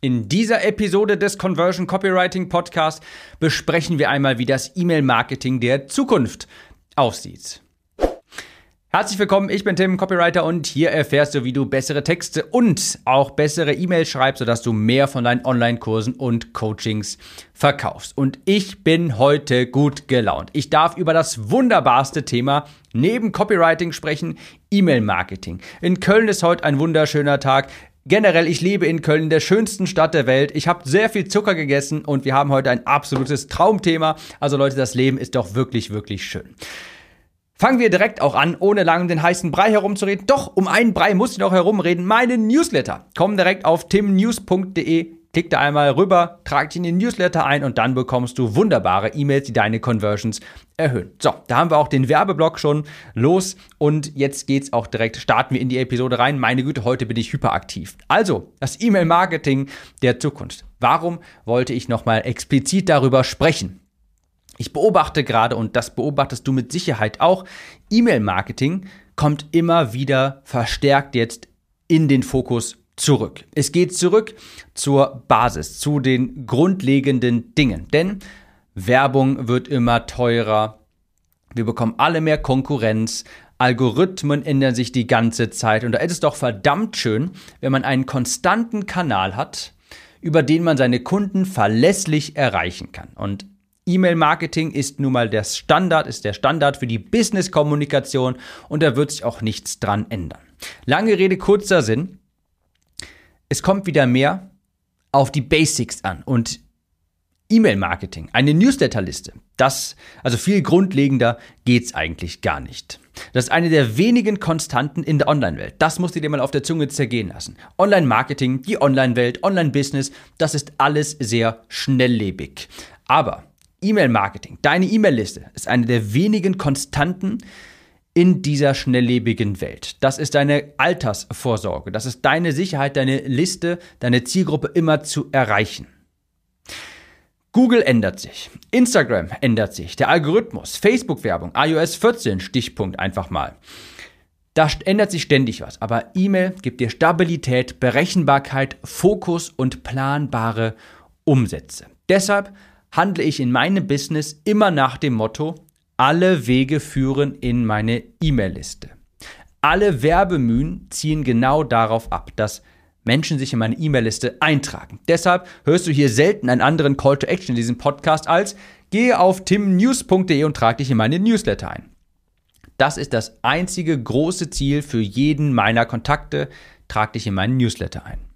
In dieser Episode des Conversion Copywriting Podcast besprechen wir einmal, wie das E-Mail-Marketing der Zukunft aussieht. Herzlich willkommen, ich bin Tim, Copywriter und hier erfährst du, wie du bessere Texte und auch bessere E-Mails schreibst, sodass du mehr von deinen Online-Kursen und Coachings verkaufst. Und ich bin heute gut gelaunt. Ich darf über das wunderbarste Thema neben Copywriting sprechen, E-Mail-Marketing. In Köln ist heute ein wunderschöner Tag. Generell, ich lebe in Köln, der schönsten Stadt der Welt. Ich habe sehr viel Zucker gegessen und wir haben heute ein absolutes Traumthema. Also Leute, das Leben ist doch wirklich, wirklich schön. Fangen wir direkt auch an, ohne lange um den heißen Brei herumzureden. Doch, um einen Brei muss ich noch herumreden. Meine Newsletter. Komm direkt auf timnews.de Klick da einmal rüber, trag dich in den Newsletter ein und dann bekommst du wunderbare E-Mails, die deine Conversions erhöhen. So, da haben wir auch den Werbeblock schon los und jetzt geht's auch direkt, starten wir in die Episode rein. Meine Güte, heute bin ich hyperaktiv. Also, das E-Mail-Marketing der Zukunft. Warum wollte ich nochmal explizit darüber sprechen? Ich beobachte gerade, und das beobachtest du mit Sicherheit auch, E-Mail-Marketing kommt immer wieder verstärkt jetzt in den Fokus zurück. Es geht zurück zur Basis, zu den grundlegenden Dingen. Denn Werbung wird immer teurer. Wir bekommen alle mehr Konkurrenz. Algorithmen ändern sich die ganze Zeit. Und da ist es doch verdammt schön, wenn man einen konstanten Kanal hat, über den man seine Kunden verlässlich erreichen kann. Und E-Mail-Marketing ist nun mal der Standard, ist der Standard für die Business-Kommunikation und da wird sich auch nichts dran ändern. Lange Rede, kurzer Sinn es kommt wieder mehr auf die Basics an und E-Mail-Marketing, eine Newsletterliste. Das, also viel grundlegender geht's eigentlich gar nicht. Das ist eine der wenigen Konstanten in der Online-Welt. Das musst du dir mal auf der Zunge zergehen lassen. Online-Marketing, die Online-Welt, Online-Business, das ist alles sehr schnelllebig. Aber E-Mail-Marketing, deine E-Mail-Liste ist eine der wenigen Konstanten, in dieser schnelllebigen Welt. Das ist deine Altersvorsorge. Das ist deine Sicherheit, deine Liste, deine Zielgruppe immer zu erreichen. Google ändert sich, Instagram ändert sich, der Algorithmus, Facebook-Werbung, iOS 14, Stichpunkt einfach mal. Da ändert sich ständig was, aber E-Mail gibt dir Stabilität, Berechenbarkeit, Fokus und planbare Umsätze. Deshalb handle ich in meinem Business immer nach dem Motto, alle Wege führen in meine E-Mail-Liste. Alle Werbemühen ziehen genau darauf ab, dass Menschen sich in meine E-Mail-Liste eintragen. Deshalb hörst du hier selten einen anderen Call to Action in diesem Podcast als gehe auf timnews.de und trag dich in meine Newsletter ein. Das ist das einzige große Ziel für jeden meiner Kontakte. Trag dich in meinen Newsletter ein.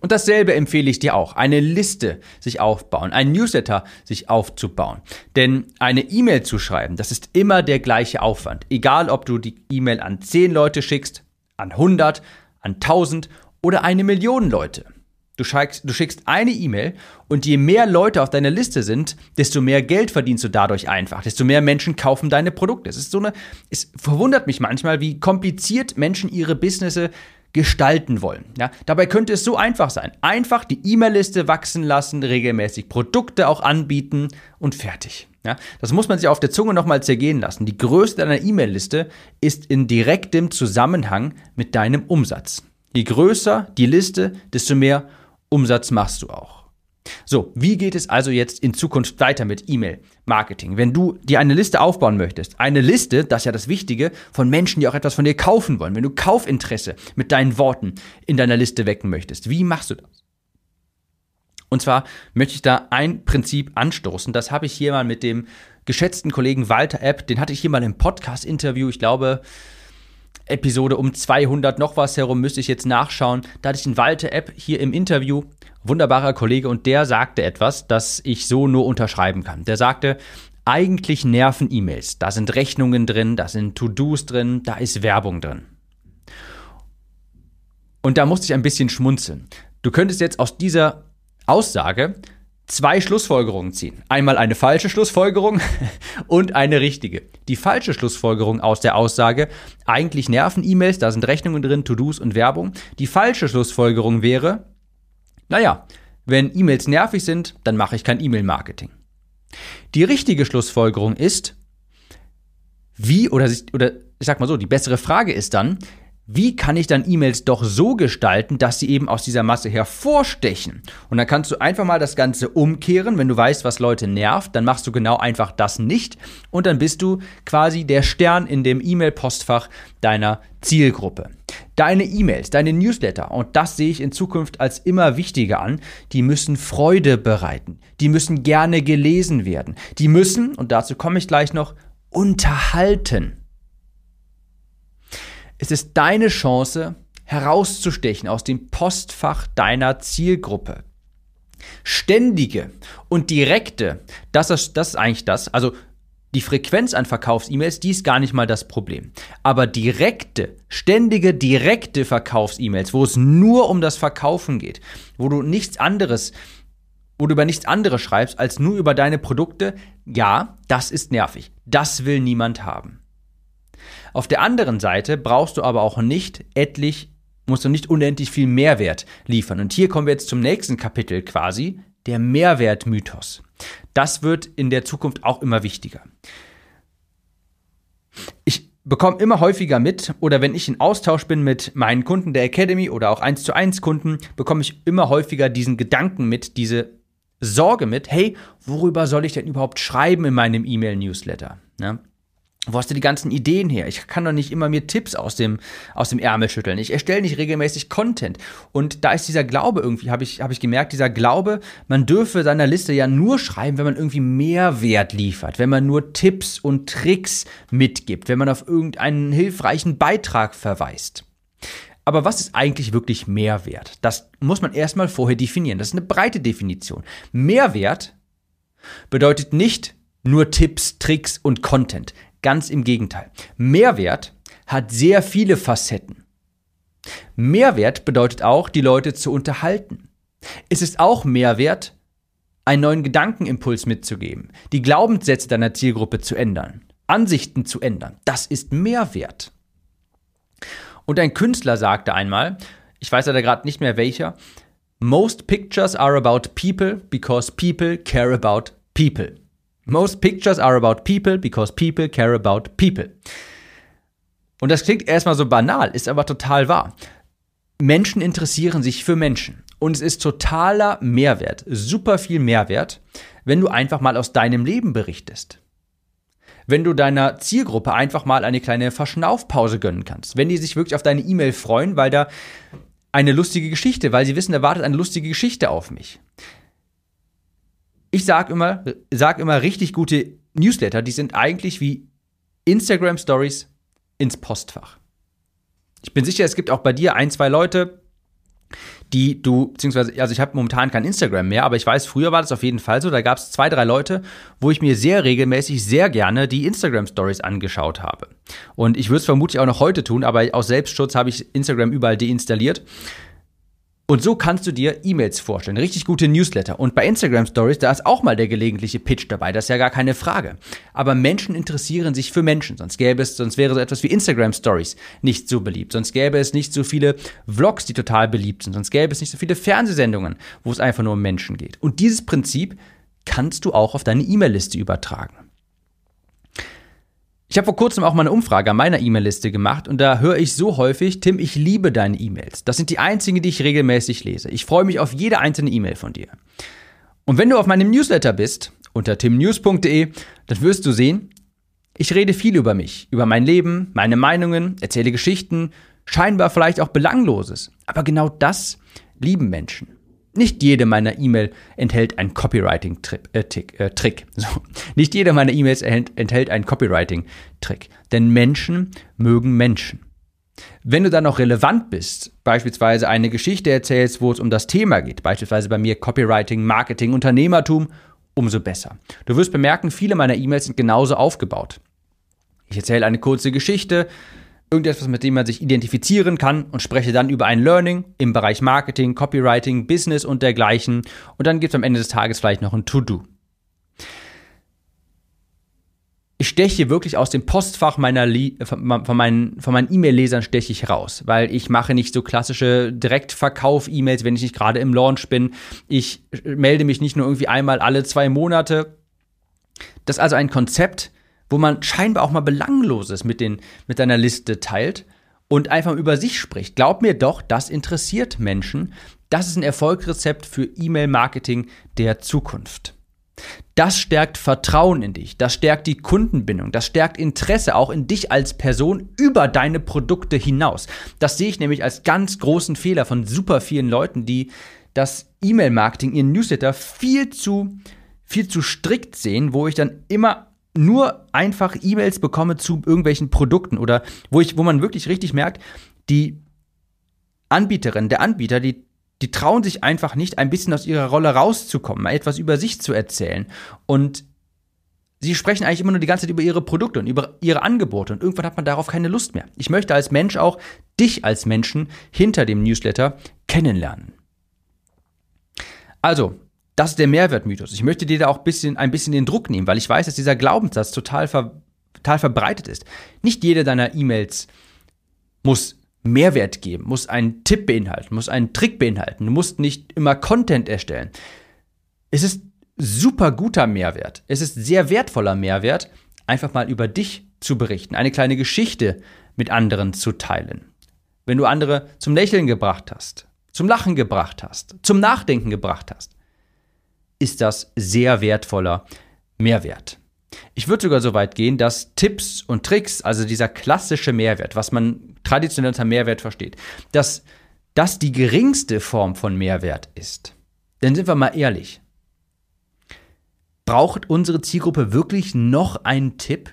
Und dasselbe empfehle ich dir auch, eine Liste sich aufbauen, ein Newsletter sich aufzubauen. Denn eine E-Mail zu schreiben, das ist immer der gleiche Aufwand. Egal, ob du die E-Mail an 10 Leute schickst, an 100, an 1000 oder eine Million Leute. Du schickst, du schickst eine E-Mail und je mehr Leute auf deiner Liste sind, desto mehr Geld verdienst du dadurch einfach, desto mehr Menschen kaufen deine Produkte. Es ist so eine, es verwundert mich manchmal, wie kompliziert Menschen ihre Businesses gestalten wollen. Ja, dabei könnte es so einfach sein. Einfach die E-Mail-Liste wachsen lassen, regelmäßig Produkte auch anbieten und fertig. Ja, das muss man sich auf der Zunge nochmal zergehen lassen. Die Größe deiner E-Mail-Liste ist in direktem Zusammenhang mit deinem Umsatz. Je größer die Liste, desto mehr Umsatz machst du auch. So, wie geht es also jetzt in Zukunft weiter mit E-Mail-Marketing? Wenn du dir eine Liste aufbauen möchtest, eine Liste, das ist ja das Wichtige, von Menschen, die auch etwas von dir kaufen wollen, wenn du Kaufinteresse mit deinen Worten in deiner Liste wecken möchtest, wie machst du das? Und zwar möchte ich da ein Prinzip anstoßen, das habe ich hier mal mit dem geschätzten Kollegen Walter App, den hatte ich hier mal im Podcast-Interview, ich glaube, Episode um 200 noch was herum, müsste ich jetzt nachschauen. Da hatte ich den Walter App hier im Interview wunderbarer Kollege und der sagte etwas, das ich so nur unterschreiben kann. Der sagte, eigentlich nerven E-Mails. Da sind Rechnungen drin, da sind To-Dos drin, da ist Werbung drin. Und da musste ich ein bisschen schmunzeln. Du könntest jetzt aus dieser Aussage zwei Schlussfolgerungen ziehen. Einmal eine falsche Schlussfolgerung und eine richtige. Die falsche Schlussfolgerung aus der Aussage, eigentlich nerven E-Mails, da sind Rechnungen drin, To-Dos und Werbung. Die falsche Schlussfolgerung wäre, naja, wenn E-Mails nervig sind, dann mache ich kein E-Mail-Marketing. Die richtige Schlussfolgerung ist, wie, oder, oder ich sag mal so, die bessere Frage ist dann, wie kann ich dann E-Mails doch so gestalten, dass sie eben aus dieser Masse hervorstechen? Und dann kannst du einfach mal das Ganze umkehren. Wenn du weißt, was Leute nervt, dann machst du genau einfach das nicht. Und dann bist du quasi der Stern in dem E-Mail-Postfach deiner Zielgruppe. Deine E-Mails, deine Newsletter, und das sehe ich in Zukunft als immer wichtiger an, die müssen Freude bereiten. Die müssen gerne gelesen werden. Die müssen, und dazu komme ich gleich noch, unterhalten. Es ist deine Chance, herauszustechen aus dem Postfach deiner Zielgruppe. Ständige und direkte, das ist, das ist eigentlich das. Also die Frequenz an Verkaufs-E-Mails, die ist gar nicht mal das Problem. Aber direkte, ständige, direkte Verkaufs-E-Mails, wo es nur um das Verkaufen geht, wo du nichts anderes, wo du über nichts anderes schreibst als nur über deine Produkte, ja, das ist nervig. Das will niemand haben. Auf der anderen Seite brauchst du aber auch nicht etlich, musst du nicht unendlich viel Mehrwert liefern. Und hier kommen wir jetzt zum nächsten Kapitel quasi, der Mehrwertmythos. Das wird in der Zukunft auch immer wichtiger. Ich bekomme immer häufiger mit, oder wenn ich in Austausch bin mit meinen Kunden der Academy oder auch 1 zu 1 Kunden, bekomme ich immer häufiger diesen Gedanken mit, diese Sorge mit, hey, worüber soll ich denn überhaupt schreiben in meinem E-Mail-Newsletter? Ja? Wo hast du die ganzen Ideen her? Ich kann doch nicht immer mir Tipps aus dem, aus dem Ärmel schütteln. Ich erstelle nicht regelmäßig Content. Und da ist dieser Glaube irgendwie, habe ich, hab ich gemerkt, dieser Glaube, man dürfe seiner Liste ja nur schreiben, wenn man irgendwie Mehrwert liefert, wenn man nur Tipps und Tricks mitgibt, wenn man auf irgendeinen hilfreichen Beitrag verweist. Aber was ist eigentlich wirklich Mehrwert? Das muss man erstmal vorher definieren. Das ist eine breite Definition. Mehrwert bedeutet nicht nur Tipps, Tricks und Content. Ganz im Gegenteil. Mehrwert hat sehr viele Facetten. Mehrwert bedeutet auch, die Leute zu unterhalten. Es ist auch Mehrwert, einen neuen Gedankenimpuls mitzugeben, die Glaubenssätze deiner Zielgruppe zu ändern, Ansichten zu ändern. Das ist Mehrwert. Und ein Künstler sagte einmal, ich weiß leider gerade nicht mehr welcher, Most pictures are about people because people care about people. Most pictures are about people because people care about people. Und das klingt erstmal so banal, ist aber total wahr. Menschen interessieren sich für Menschen. Und es ist totaler Mehrwert, super viel Mehrwert, wenn du einfach mal aus deinem Leben berichtest. Wenn du deiner Zielgruppe einfach mal eine kleine Verschnaufpause gönnen kannst. Wenn die sich wirklich auf deine E-Mail freuen, weil da eine lustige Geschichte, weil sie wissen, da wartet eine lustige Geschichte auf mich ich sag immer, sag immer richtig gute Newsletter, die sind eigentlich wie Instagram Stories ins Postfach. Ich bin sicher, es gibt auch bei dir ein, zwei Leute, die du, beziehungsweise, also ich habe momentan kein Instagram mehr, aber ich weiß, früher war das auf jeden Fall so. Da gab es zwei, drei Leute, wo ich mir sehr regelmäßig, sehr gerne die Instagram Stories angeschaut habe. Und ich würde es vermutlich auch noch heute tun, aber aus Selbstschutz habe ich Instagram überall deinstalliert. Und so kannst du dir E-Mails vorstellen, richtig gute Newsletter. Und bei Instagram Stories, da ist auch mal der gelegentliche Pitch dabei, das ist ja gar keine Frage. Aber Menschen interessieren sich für Menschen, sonst gäbe es, sonst wäre so etwas wie Instagram Stories nicht so beliebt, sonst gäbe es nicht so viele Vlogs, die total beliebt sind, sonst gäbe es nicht so viele Fernsehsendungen, wo es einfach nur um Menschen geht. Und dieses Prinzip kannst du auch auf deine E-Mail-Liste übertragen. Ich habe vor kurzem auch mal eine Umfrage an meiner E-Mail-Liste gemacht und da höre ich so häufig, Tim, ich liebe deine E-Mails. Das sind die einzigen, die ich regelmäßig lese. Ich freue mich auf jede einzelne E-Mail von dir. Und wenn du auf meinem Newsletter bist, unter timnews.de, dann wirst du sehen, ich rede viel über mich, über mein Leben, meine Meinungen, erzähle Geschichten, scheinbar vielleicht auch Belangloses. Aber genau das lieben Menschen. Nicht jede meiner E-Mail enthält einen Copywriting-Trick. Äh, äh, Trick. So. Nicht jede meiner E-Mails enthält einen Copywriting-Trick. Denn Menschen mögen Menschen. Wenn du dann noch relevant bist, beispielsweise eine Geschichte erzählst, wo es um das Thema geht, beispielsweise bei mir Copywriting, Marketing, Unternehmertum, umso besser. Du wirst bemerken, viele meiner E-Mails sind genauso aufgebaut. Ich erzähle eine kurze Geschichte, irgendetwas, mit dem man sich identifizieren kann und spreche dann über ein Learning im Bereich Marketing, Copywriting, Business und dergleichen. Und dann gibt es am Ende des Tages vielleicht noch ein To-Do. Ich steche wirklich aus dem Postfach meiner von meinen, von meinen E-Mail-Lesern steche ich raus, weil ich mache nicht so klassische Direktverkauf-E-Mails, wenn ich nicht gerade im Launch bin. Ich melde mich nicht nur irgendwie einmal alle zwei Monate. Das ist also ein Konzept, wo man scheinbar auch mal Belangloses mit, den, mit deiner Liste teilt und einfach über sich spricht. Glaub mir doch, das interessiert Menschen. Das ist ein Erfolgsrezept für E-Mail-Marketing der Zukunft. Das stärkt Vertrauen in dich, das stärkt die Kundenbindung, das stärkt Interesse auch in dich als Person über deine Produkte hinaus. Das sehe ich nämlich als ganz großen Fehler von super vielen Leuten, die das E-Mail-Marketing, ihren Newsletter viel zu, viel zu strikt sehen, wo ich dann immer nur einfach E-Mails bekomme zu irgendwelchen Produkten oder wo ich, wo man wirklich richtig merkt, die Anbieterin, der Anbieter, die, die trauen sich einfach nicht, ein bisschen aus ihrer Rolle rauszukommen, etwas über sich zu erzählen. Und sie sprechen eigentlich immer nur die ganze Zeit über ihre Produkte und über ihre Angebote und irgendwann hat man darauf keine Lust mehr. Ich möchte als Mensch auch dich als Menschen hinter dem Newsletter kennenlernen. Also, das ist der Mehrwertmythos. Ich möchte dir da auch ein bisschen, ein bisschen den Druck nehmen, weil ich weiß, dass dieser Glaubenssatz total, ver, total verbreitet ist. Nicht jede deiner E-Mails muss Mehrwert geben, muss einen Tipp beinhalten, muss einen Trick beinhalten. Du musst nicht immer Content erstellen. Es ist super guter Mehrwert. Es ist sehr wertvoller Mehrwert, einfach mal über dich zu berichten, eine kleine Geschichte mit anderen zu teilen. Wenn du andere zum Lächeln gebracht hast, zum Lachen gebracht hast, zum Nachdenken gebracht hast, ist das sehr wertvoller Mehrwert. Ich würde sogar so weit gehen, dass Tipps und Tricks, also dieser klassische Mehrwert, was man traditionell unter Mehrwert versteht, dass das die geringste Form von Mehrwert ist. Denn sind wir mal ehrlich, braucht unsere Zielgruppe wirklich noch einen Tipp?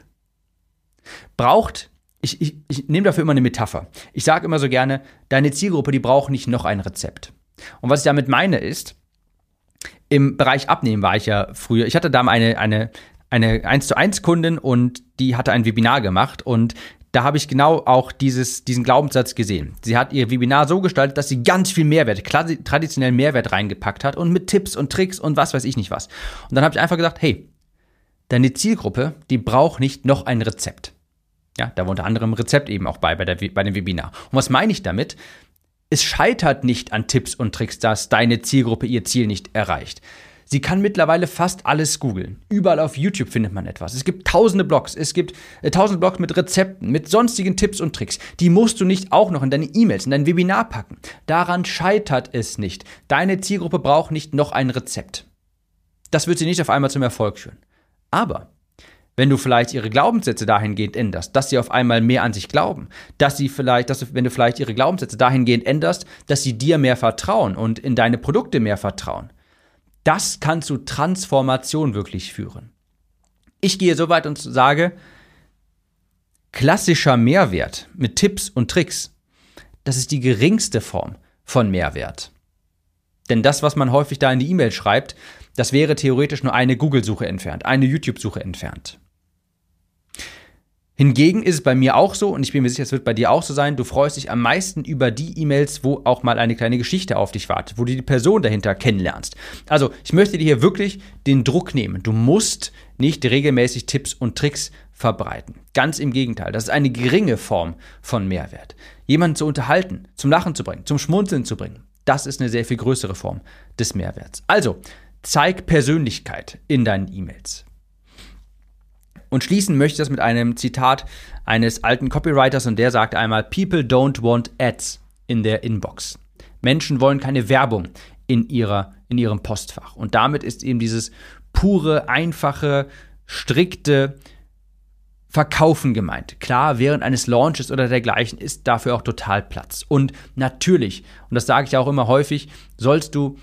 Braucht, ich, ich, ich nehme dafür immer eine Metapher. Ich sage immer so gerne, deine Zielgruppe, die braucht nicht noch ein Rezept. Und was ich damit meine ist, im Bereich Abnehmen war ich ja früher. Ich hatte da eine, eine, eine 1 zu 1 Kundin und die hatte ein Webinar gemacht und da habe ich genau auch dieses, diesen Glaubenssatz gesehen. Sie hat ihr Webinar so gestaltet, dass sie ganz viel Mehrwert, traditionellen Mehrwert reingepackt hat und mit Tipps und Tricks und was weiß ich nicht was. Und dann habe ich einfach gesagt, hey, deine Zielgruppe, die braucht nicht noch ein Rezept. Ja, da war unter anderem Rezept eben auch bei, bei, der, bei dem Webinar. Und was meine ich damit? Es scheitert nicht an Tipps und Tricks, dass deine Zielgruppe ihr Ziel nicht erreicht. Sie kann mittlerweile fast alles googeln. Überall auf YouTube findet man etwas. Es gibt tausende Blogs. Es gibt äh, tausende Blogs mit Rezepten, mit sonstigen Tipps und Tricks. Die musst du nicht auch noch in deine E-Mails, in dein Webinar packen. Daran scheitert es nicht. Deine Zielgruppe braucht nicht noch ein Rezept. Das wird sie nicht auf einmal zum Erfolg führen. Aber wenn du vielleicht ihre Glaubenssätze dahingehend änderst, dass sie auf einmal mehr an sich glauben, dass sie vielleicht, dass du, wenn du vielleicht ihre Glaubenssätze dahingehend änderst, dass sie dir mehr vertrauen und in deine Produkte mehr vertrauen, das kann zu Transformation wirklich führen. Ich gehe so weit und sage, klassischer Mehrwert mit Tipps und Tricks, das ist die geringste Form von Mehrwert. Denn das, was man häufig da in die E-Mail schreibt, das wäre theoretisch nur eine Google-Suche entfernt, eine YouTube-Suche entfernt. Hingegen ist es bei mir auch so, und ich bin mir sicher, es wird bei dir auch so sein, du freust dich am meisten über die E-Mails, wo auch mal eine kleine Geschichte auf dich wartet, wo du die Person dahinter kennenlernst. Also, ich möchte dir hier wirklich den Druck nehmen. Du musst nicht regelmäßig Tipps und Tricks verbreiten. Ganz im Gegenteil, das ist eine geringe Form von Mehrwert. Jemanden zu unterhalten, zum Lachen zu bringen, zum Schmunzeln zu bringen, das ist eine sehr viel größere Form des Mehrwerts. Also, zeig Persönlichkeit in deinen E-Mails. Und schließen möchte ich das mit einem Zitat eines alten Copywriters und der sagt einmal, People don't want ads in their inbox. Menschen wollen keine Werbung in, ihrer, in ihrem Postfach. Und damit ist eben dieses pure, einfache, strikte Verkaufen gemeint. Klar, während eines Launches oder dergleichen ist dafür auch total Platz. Und natürlich, und das sage ich auch immer häufig, sollst du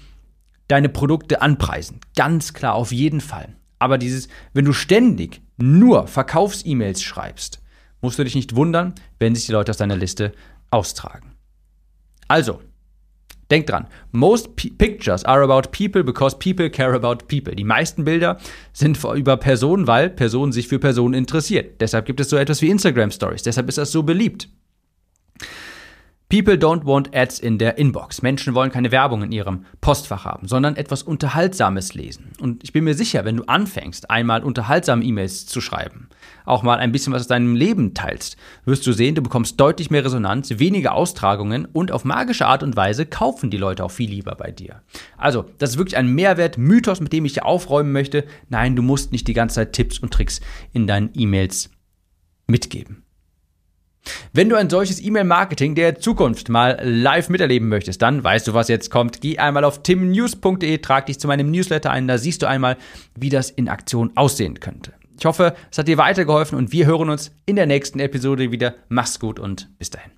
deine Produkte anpreisen. Ganz klar, auf jeden Fall. Aber dieses, wenn du ständig nur Verkaufs-E-Mails schreibst, musst du dich nicht wundern, wenn sich die Leute aus deiner Liste austragen. Also, denk dran, most pictures are about people because people care about people. Die meisten Bilder sind über Personen, weil Personen sich für Personen interessieren. Deshalb gibt es so etwas wie Instagram Stories. Deshalb ist das so beliebt. People don't want ads in their inbox. Menschen wollen keine Werbung in ihrem Postfach haben, sondern etwas Unterhaltsames lesen. Und ich bin mir sicher, wenn du anfängst, einmal unterhaltsame E-Mails zu schreiben, auch mal ein bisschen was aus deinem Leben teilst, wirst du sehen, du bekommst deutlich mehr Resonanz, weniger Austragungen und auf magische Art und Weise kaufen die Leute auch viel lieber bei dir. Also, das ist wirklich ein Mehrwert, Mythos, mit dem ich dir aufräumen möchte. Nein, du musst nicht die ganze Zeit Tipps und Tricks in deinen E-Mails mitgeben. Wenn du ein solches E-Mail-Marketing der Zukunft mal live miterleben möchtest, dann weißt du, was jetzt kommt. Geh einmal auf timnews.de, trag dich zu meinem Newsletter ein, da siehst du einmal, wie das in Aktion aussehen könnte. Ich hoffe, es hat dir weitergeholfen und wir hören uns in der nächsten Episode wieder. Mach's gut und bis dahin.